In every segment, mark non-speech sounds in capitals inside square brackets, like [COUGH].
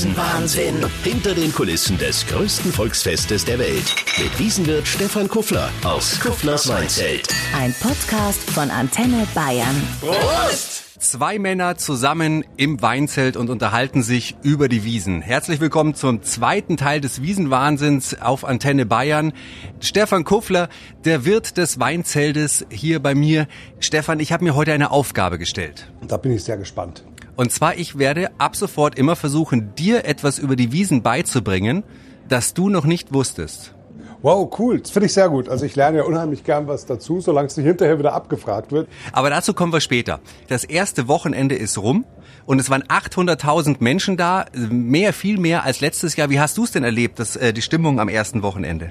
Wiesenwahnsinn. Hinter den Kulissen des größten Volksfestes der Welt. Mit Wiesenwirt Stefan Kuffler aus Kufflers Weinzelt. Ein Podcast von Antenne Bayern. Prost! Zwei Männer zusammen im Weinzelt und unterhalten sich über die Wiesen. Herzlich willkommen zum zweiten Teil des Wiesenwahnsinns auf Antenne Bayern. Stefan Kuffler, der Wirt des Weinzeltes hier bei mir. Stefan, ich habe mir heute eine Aufgabe gestellt. Da bin ich sehr gespannt. Und zwar, ich werde ab sofort immer versuchen, dir etwas über die Wiesen beizubringen, das du noch nicht wusstest. Wow, cool. Das finde ich sehr gut. Also ich lerne ja unheimlich gern was dazu, solange es nicht hinterher wieder abgefragt wird. Aber dazu kommen wir später. Das erste Wochenende ist rum und es waren 800.000 Menschen da, mehr, viel mehr als letztes Jahr. Wie hast du es denn erlebt, das, äh, die Stimmung am ersten Wochenende?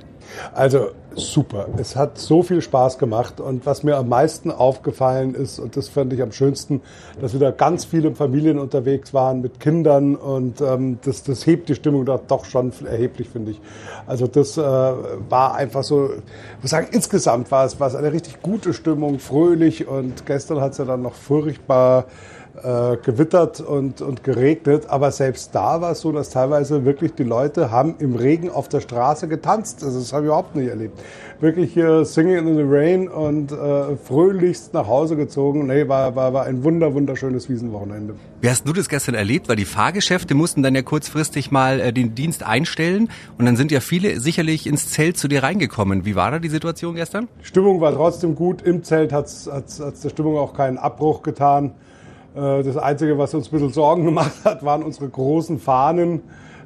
Also super. Es hat so viel Spaß gemacht und was mir am meisten aufgefallen ist, und das fand ich am schönsten, dass wieder ganz viele Familien unterwegs waren mit Kindern und ähm, das, das hebt die Stimmung da doch schon erheblich, finde ich. Also das äh, war einfach so, ich muss sagen, insgesamt war es, war es eine richtig gute Stimmung, fröhlich und gestern hat es ja dann noch furchtbar äh, gewittert und, und geregnet. Aber selbst da war es so, dass teilweise wirklich die Leute haben im Regen auf der Straße getanzt. Also das habe ich überhaupt nicht erlebt. Wirklich hier Singing in the Rain und äh, fröhlichst nach Hause gezogen. Nee, war, war, war ein wunder, wunderschönes Wiesenwochenende. Wie hast du das gestern erlebt? Weil die Fahrgeschäfte mussten dann ja kurzfristig mal äh, den Dienst einstellen und dann sind ja viele sicherlich ins Zelt zu dir reingekommen. Wie war da die Situation gestern? Die Stimmung war trotzdem gut. Im Zelt hat es der Stimmung auch keinen Abbruch getan. Äh, das Einzige, was uns ein bisschen Sorgen gemacht hat, waren unsere großen Fahnen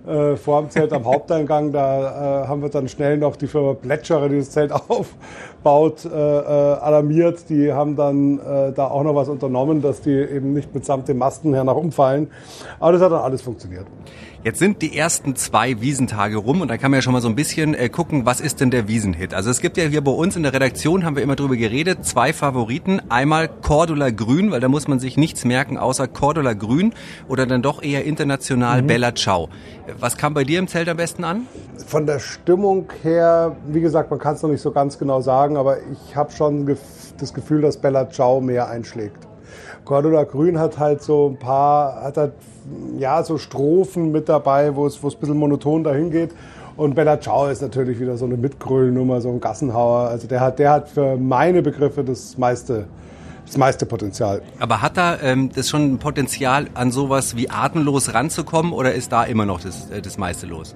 äh, vor dem Zelt am Haupteingang. Da äh, haben wir dann schnell noch die Firma Plätscherer, die das Zelt [LAUGHS] aufbaut, äh, äh, alarmiert. Die haben dann äh, da auch noch was unternommen, dass die eben nicht mitsamt den Masten her nach umfallen. Aber das hat dann alles funktioniert. Jetzt sind die ersten zwei Wiesentage rum und da kann man ja schon mal so ein bisschen äh, gucken, was ist denn der Wiesenhit? Also es gibt ja hier bei uns in der Redaktion, haben wir immer drüber geredet, zwei Favoriten. Einmal Cordula Grün, weil da muss man sich nichts merken außer Cordula Grün oder dann doch eher international mhm. Bella Ciao. Was kam bei dir im Zelt am besten an? Von der Stimmung her, wie gesagt, man kann es noch nicht so ganz genau sagen, aber ich habe schon das Gefühl, dass Bella Ciao mehr einschlägt. Cordula Grün hat halt so ein paar, hat halt, ja, so Strophen mit dabei, wo es, ein bisschen monoton dahin geht. Und Bella Ciao ist natürlich wieder so eine Mitgröllnummer, so ein Gassenhauer. Also der hat, der hat für meine Begriffe das meiste, das meiste Potenzial. Aber hat da ähm, das schon ein Potenzial, an sowas wie atemlos ranzukommen oder ist da immer noch das, äh, das meiste los?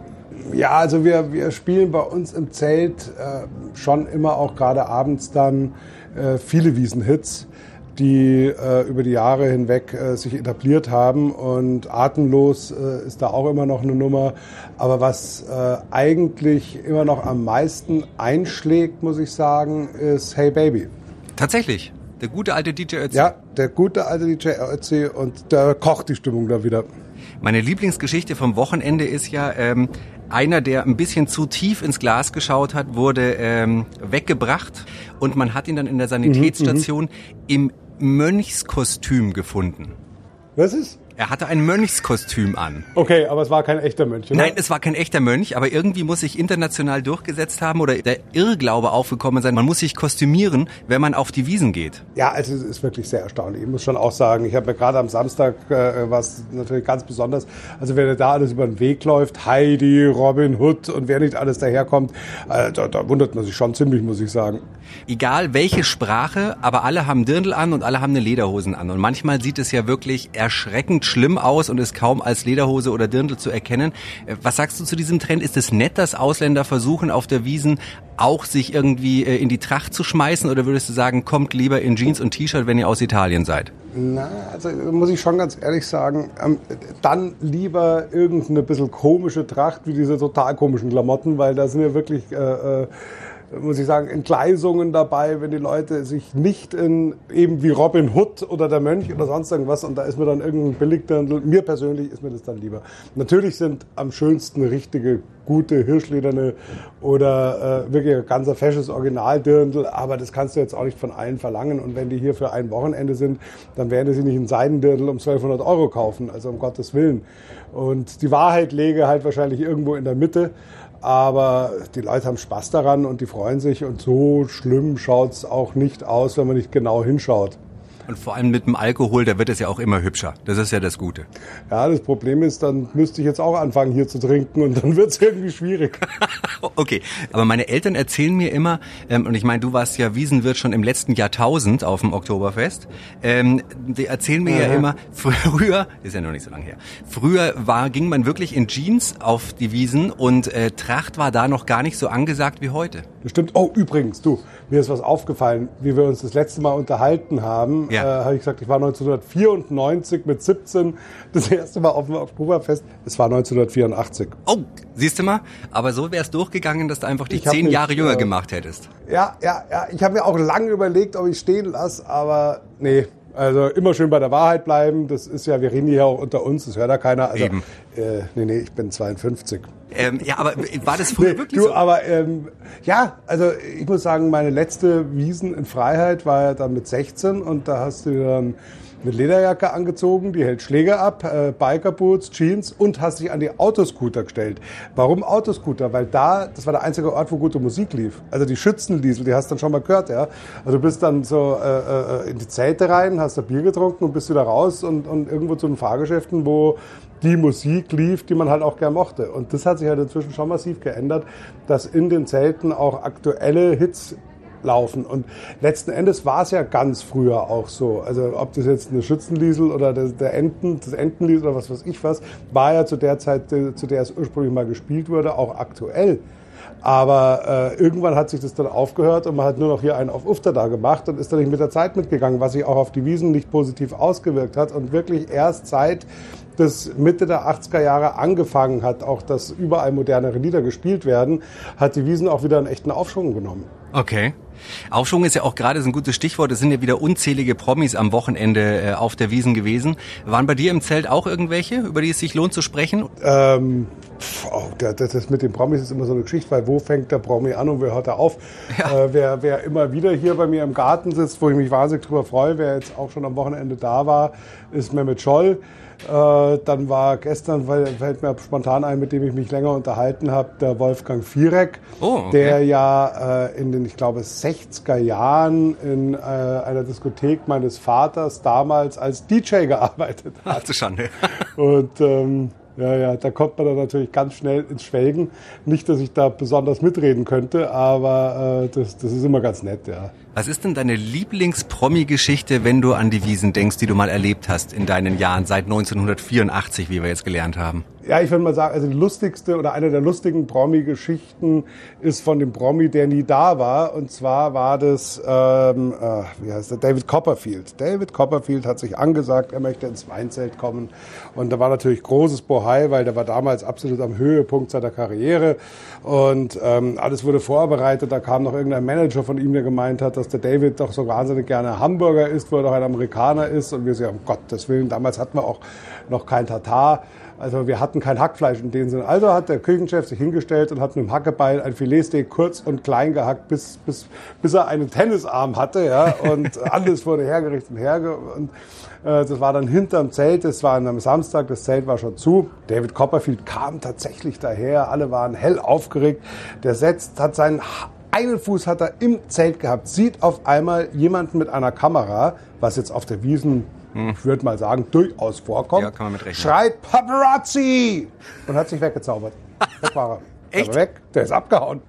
Ja, also wir, wir spielen bei uns im Zelt äh, schon immer auch gerade abends dann äh, viele Wiesenhits die äh, über die Jahre hinweg äh, sich etabliert haben. Und atemlos äh, ist da auch immer noch eine Nummer. Aber was äh, eigentlich immer noch am meisten einschlägt, muss ich sagen, ist Hey Baby. Tatsächlich. Der gute alte DJ Ötzi. Ja, der gute alte DJ Ötzi und der kocht die Stimmung da wieder. Meine Lieblingsgeschichte vom Wochenende ist ja, ähm, einer, der ein bisschen zu tief ins Glas geschaut hat, wurde ähm, weggebracht und man hat ihn dann in der Sanitätsstation mhm, mhm. im Mönchskostüm gefunden. Was ist? Er hatte ein Mönchskostüm an. Okay, aber es war kein echter Mönch, oder? Nein, es war kein echter Mönch, aber irgendwie muss sich international durchgesetzt haben oder der Irrglaube aufgekommen sein, man muss sich kostümieren, wenn man auf die Wiesen geht. Ja, also es ist wirklich sehr erstaunlich. Ich muss schon auch sagen, ich habe mir gerade am Samstag äh, was natürlich ganz besonders, also wenn da alles über den Weg läuft, Heidi, Robin Hood und wer nicht alles daherkommt, äh, da, da wundert man sich schon ziemlich, muss ich sagen. Egal welche Sprache, aber alle haben Dirndl an und alle haben eine Lederhosen an. Und manchmal sieht es ja wirklich erschreckend schlimm aus und ist kaum als Lederhose oder Dirndl zu erkennen. Äh, was sagst du zu diesem Trend? Ist es nett, dass Ausländer versuchen, auf der Wiesen auch sich irgendwie äh, in die Tracht zu schmeißen? Oder würdest du sagen, kommt lieber in Jeans und T-Shirt, wenn ihr aus Italien seid? Na, also muss ich schon ganz ehrlich sagen, ähm, dann lieber irgendeine bisschen komische Tracht wie diese total komischen Klamotten, weil da sind ja wirklich äh, äh muss ich sagen, Entgleisungen dabei, wenn die Leute sich nicht in eben wie Robin Hood oder der Mönch oder sonst irgendwas und da ist mir dann irgendein Billigdirndl, mir persönlich ist mir das dann lieber. Natürlich sind am schönsten richtige, gute Hirschlederne oder äh, wirklich ein ganzer fesches Originaldirndl, aber das kannst du jetzt auch nicht von allen verlangen und wenn die hier für ein Wochenende sind, dann werden sie nicht ein Seidendirndl um 1200 Euro kaufen, also um Gottes Willen. Und die Wahrheit lege halt wahrscheinlich irgendwo in der Mitte. Aber die Leute haben Spaß daran und die freuen sich und so schlimm schaut es auch nicht aus, wenn man nicht genau hinschaut. Und vor allem mit dem Alkohol, da wird es ja auch immer hübscher. Das ist ja das Gute. Ja, das Problem ist, dann müsste ich jetzt auch anfangen hier zu trinken und dann [LAUGHS] wird es irgendwie schwierig. [LAUGHS] okay, aber meine Eltern erzählen mir immer, ähm, und ich meine, du warst ja Wiesenwirt schon im letzten Jahrtausend auf dem Oktoberfest, ähm, die erzählen mir ja, ja immer, [LAUGHS] früher, ist ja noch nicht so lange her, früher war, ging man wirklich in Jeans auf die Wiesen und äh, Tracht war da noch gar nicht so angesagt wie heute. Das stimmt. Oh, übrigens, du, mir ist was aufgefallen, wie wir uns das letzte Mal unterhalten haben. Ja. Äh, habe ich gesagt, ich war 1994 mit 17 das erste Mal auf dem Oktoberfest. Es war 1984. Oh, siehst du mal? Aber so wäre es durchgegangen, dass du einfach dich zehn Jahre jünger äh, gemacht hättest. Ja, ja, ja. Ich habe mir auch lange überlegt, ob ich stehen lasse, aber nee, also immer schön bei der Wahrheit bleiben. Das ist ja, wir reden hier auch unter uns, das hört ja keiner. Also, Eben. Äh, nee, nee, ich bin 52. Ähm, ja, aber war das früher nee, wirklich du, so? Aber ähm, ja, also ich muss sagen, meine letzte Wiesen in Freiheit war ja dann mit 16 und da hast du dann eine Lederjacke angezogen, die hält Schläge ab, äh, Bikerboots, Jeans und hast dich an die Autoscooter gestellt. Warum Autoscooter? Weil da, das war der einzige Ort, wo gute Musik lief. Also die Schützenliesel, die hast du dann schon mal gehört, ja. Also du bist dann so äh, äh, in die Zelte rein, hast da Bier getrunken und bist wieder raus und, und irgendwo zu den Fahrgeschäften, wo die Musik lief, die man halt auch gern mochte. Und das hat sich halt inzwischen schon massiv geändert, dass in den Zelten auch aktuelle Hits laufen. Und letzten Endes war es ja ganz früher auch so. Also ob das jetzt eine Schützenliesel oder der Enten, das Entenliesel oder was weiß ich was, war ja zu der Zeit, zu der es ursprünglich mal gespielt wurde, auch aktuell. Aber äh, irgendwann hat sich das dann aufgehört und man hat nur noch hier einen auf Ufter da gemacht und ist dann nicht mit der Zeit mitgegangen, was sich auch auf die Wiesen nicht positiv ausgewirkt hat und wirklich erst seit das Mitte der 80er Jahre angefangen hat, auch dass überall modernere Lieder gespielt werden, hat die Wiesen auch wieder einen echten Aufschwung genommen. Okay. Aufschwung ist ja auch gerade so ein gutes Stichwort. Es sind ja wieder unzählige Promis am Wochenende äh, auf der Wiesen gewesen. Waren bei dir im Zelt auch irgendwelche, über die es sich lohnt zu sprechen? Ähm, oh, das, das mit den Promis ist immer so eine Geschichte, weil wo fängt der Promi an und wer hört er auf? Ja. Äh, wer, wer immer wieder hier bei mir im Garten sitzt, wo ich mich wahnsinnig drüber freue, wer jetzt auch schon am Wochenende da war, ist Mehmet Scholl. Äh, dann war gestern, weil fällt mir spontan ein, mit dem ich mich länger unterhalten habe, der Wolfgang Vierek, oh, okay. der ja äh, in den, ich glaube, 60er Jahren in äh, einer Diskothek meines Vaters damals als DJ gearbeitet hat. Ach du Schande. Und ähm, ja, ja, da kommt man dann natürlich ganz schnell ins Schwelgen. Nicht, dass ich da besonders mitreden könnte, aber äh, das, das ist immer ganz nett, ja. Was ist denn deine Lieblings-Promi-Geschichte, wenn du an die Wiesen denkst, die du mal erlebt hast in deinen Jahren seit 1984, wie wir jetzt gelernt haben? Ja, ich würde mal sagen, also die lustigste oder eine der lustigen Promi-Geschichten ist von dem Promi, der nie da war. Und zwar war das, ähm, äh, wie heißt der, David Copperfield. David Copperfield hat sich angesagt, er möchte ins Weinzelt kommen. Und da war natürlich großes Bohai, weil der war damals absolut am Höhepunkt seiner Karriere. Und ähm, alles wurde vorbereitet. Da kam noch irgendein Manager von ihm, der gemeint hat, dass der David doch so wahnsinnig gerne Hamburger isst, weil er doch ein Amerikaner ist. Und wir sagen, um Gottes Willen, damals hatten wir auch noch kein Tatar. Also wir hatten kein Hackfleisch in dem Sinne. Also hat der Küchenchef sich hingestellt und hat mit dem Hackebeil ein Filetsteak kurz und klein gehackt, bis, bis, bis er einen Tennisarm hatte. Ja, und [LAUGHS] alles wurde hergerichtet und herge... Und, äh, das war dann hinterm Zelt, das war am Samstag, das Zelt war schon zu. David Copperfield kam tatsächlich daher, alle waren hell aufgeregt. Der setzt, hat seinen einen Fuß hat er im Zelt gehabt, sieht auf einmal jemanden mit einer Kamera, was jetzt auf der Wiesen hm. ich würde mal sagen, durchaus vorkommt, ja, kann man mit rechnen. schreit Paparazzi und hat sich weggezaubert. Weg war er. [LAUGHS] Echt? Der weg, der ist abgehauen.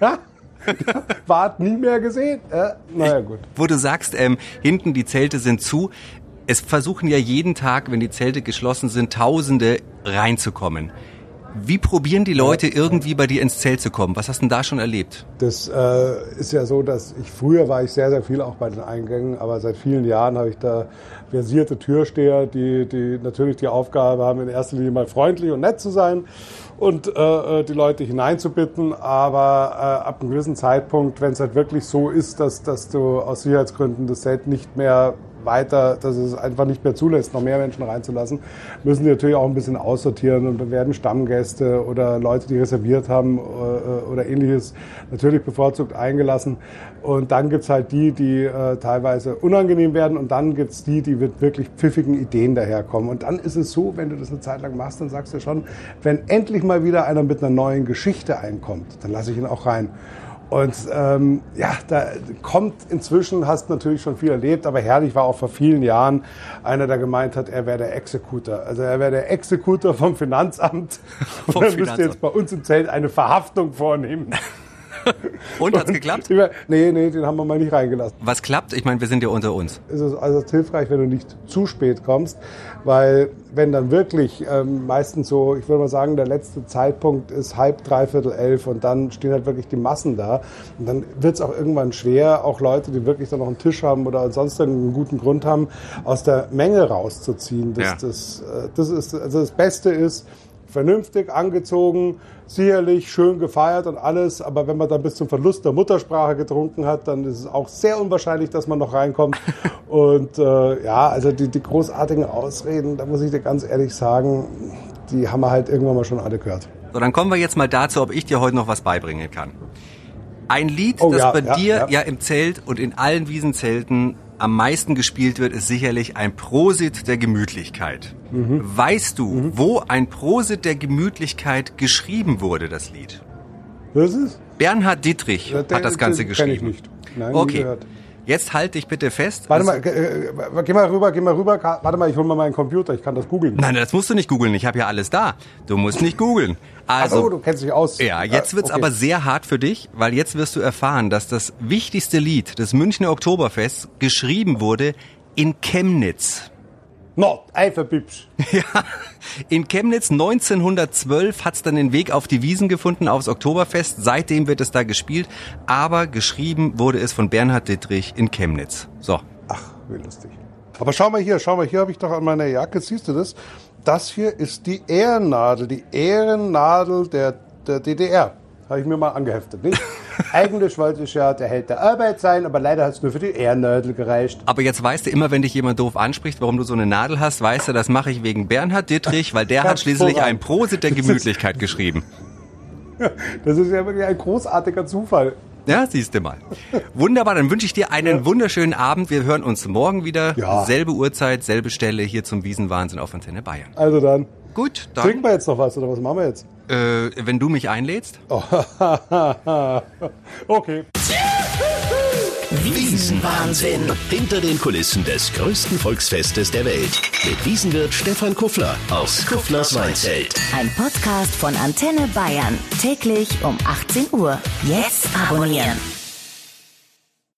[LAUGHS] [LAUGHS] War nie mehr gesehen. Äh, naja, gut. Wo du sagst, ähm, hinten die Zelte sind zu. Es versuchen ja jeden Tag, wenn die Zelte geschlossen sind, Tausende reinzukommen. Wie probieren die Leute irgendwie bei dir ins Zelt zu kommen? Was hast du denn da schon erlebt? Das äh, ist ja so, dass ich früher war ich sehr, sehr viel auch bei den Eingängen, aber seit vielen Jahren habe ich da versierte Türsteher, die, die natürlich die Aufgabe haben, in erster Linie mal freundlich und nett zu sein und äh, äh die Leute hineinzubitten. Aber äh, ab einem gewissen Zeitpunkt, wenn es halt wirklich so ist, dass, dass du aus Sicherheitsgründen das Zelt nicht mehr weiter, dass es einfach nicht mehr zulässt, noch mehr Menschen reinzulassen, müssen die natürlich auch ein bisschen aussortieren und da werden Stammgäste oder Leute, die reserviert haben äh, oder ähnliches, natürlich bevorzugt eingelassen. Und dann gibt's halt die, die äh, teilweise unangenehm werden und dann gibt's die, die mit wirklich pfiffigen Ideen daherkommen. Und dann ist es so, wenn du das eine Zeit lang machst, dann sagst du schon, wenn endlich mal wieder einer mit einer neuen Geschichte einkommt, dann lasse ich ihn auch rein. Und ähm, ja, da kommt inzwischen, hast natürlich schon viel erlebt, aber herrlich war auch vor vielen Jahren einer, der gemeint hat, er wäre der Exekutor. Also er wäre der Exekutor vom Finanzamt. Vom und er müsste jetzt bei uns im Zelt eine Verhaftung vornehmen. [LAUGHS] Und hat's geklappt? Nee, nee, den haben wir mal nicht reingelassen. Was klappt? Ich meine, wir sind ja unter uns. Es ist also hilfreich, wenn du nicht zu spät kommst, weil wenn dann wirklich ähm, meistens so, ich würde mal sagen, der letzte Zeitpunkt ist halb, dreiviertel elf und dann stehen halt wirklich die Massen da und dann wird es auch irgendwann schwer, auch Leute, die wirklich dann noch einen Tisch haben oder sonst einen guten Grund haben, aus der Menge rauszuziehen. Das, Ja. das, äh, das ist, also das Beste ist, vernünftig angezogen, sicherlich schön gefeiert und alles, aber wenn man dann bis zum Verlust der Muttersprache getrunken hat, dann ist es auch sehr unwahrscheinlich, dass man noch reinkommt. [LAUGHS] Und äh, ja, also die, die großartigen Ausreden, da muss ich dir ganz ehrlich sagen, die haben wir halt irgendwann mal schon alle gehört. So, dann kommen wir jetzt mal dazu, ob ich dir heute noch was beibringen kann. Ein Lied, Oh, das ja, bei ja, dir ja. ja. im Zelt und in allen Wiesenzelten am meisten gespielt wird, ist sicherlich ein Prosit der Gemütlichkeit. Mhm. Weißt du, wo ein Prosit der Gemütlichkeit geschrieben wurde, das Lied? Was ist? Bernhard Dietrich Ja, der- hat das Ganze den kenn ich geschrieben. nicht. Nein, nie okay. gehört. Jetzt halt dich bitte fest. Warte Also- mal, äh, äh, geh mal rüber, geh mal rüber. Warte mal, ich hol mal meinen Computer, ich kann das googeln. Nein, das musst du nicht googeln. Ich habe ja alles da. Du musst nicht googeln. Also, Ach so, du kennst dich aus. Ja, jetzt Äh, wird's okay. aber sehr hart für dich, weil jetzt wirst du erfahren, dass das wichtigste Lied des Münchner Oktoberfests geschrieben wurde in Chemnitz. No, Eiferbibsch. [LAUGHS] Ja, in Chemnitz 1912 hat's dann den Weg auf die Wiesen gefunden, aufs Oktoberfest. Seitdem wird es da gespielt, aber geschrieben wurde es von Bernhard Dittrich in Chemnitz. So, Ach, wie lustig. Aber schau mal hier, schau mal, hier habe ich doch an meiner Jacke, siehst du das? Das hier ist die Ehrennadel, die Ehrennadel der, der DDR. Habe ich mir mal angeheftet, nicht? [LAUGHS] Eigentlich wollte ich ja der Held der Arbeit sein, aber leider hat es nur für die Ehrennadel gereicht. aber jetzt weißt du immer, wenn dich jemand doof anspricht, warum du so eine Nadel hast, weißt du, das mache ich wegen Bernhard Dittrich, weil der [LAUGHS] hat schließlich ein. Prosit der Gemütlichkeit geschrieben. Das ist ja wirklich ein großartiger Zufall. Ja, siehst du mal. Wunderbar, dann wünsche ich dir einen wunderschönen Abend. Wir hören uns morgen wieder. Ja. Selbe Uhrzeit, selbe Stelle hier zum Wiesenwahnsinn auf Antenne Bayern. Also dann, Gut, trinken dann, wir jetzt noch was oder was machen wir jetzt? Äh, wenn du mich einlädst. [LAUGHS] okay. Wiesenwahnsinn. Hinter den Kulissen des größten Volksfestes der Welt. Mit Wiesenwirt Stefan Kuffler aus Kufflers Weinzelt. Ein Podcast von Antenne Bayern. Täglich um 18 Uhr. Jetzt abonnieren.